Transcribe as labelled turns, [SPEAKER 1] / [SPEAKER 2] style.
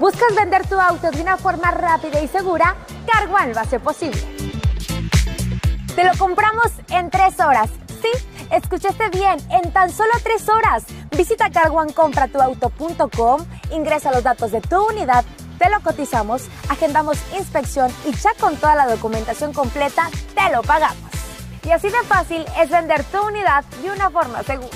[SPEAKER 1] ¿Buscas vender tu auto de una forma rápida y segura? CarOne lo hace posible. Te lo compramos en tres horas. Sí, escuchaste bien, en tan solo tres horas. Visita caruancompratuauto.com, ingresa los datos de tu unidad, te lo cotizamos, agendamos inspección y ya con toda la documentación completa te lo pagamos. Y así de fácil es vender tu unidad de una forma segura.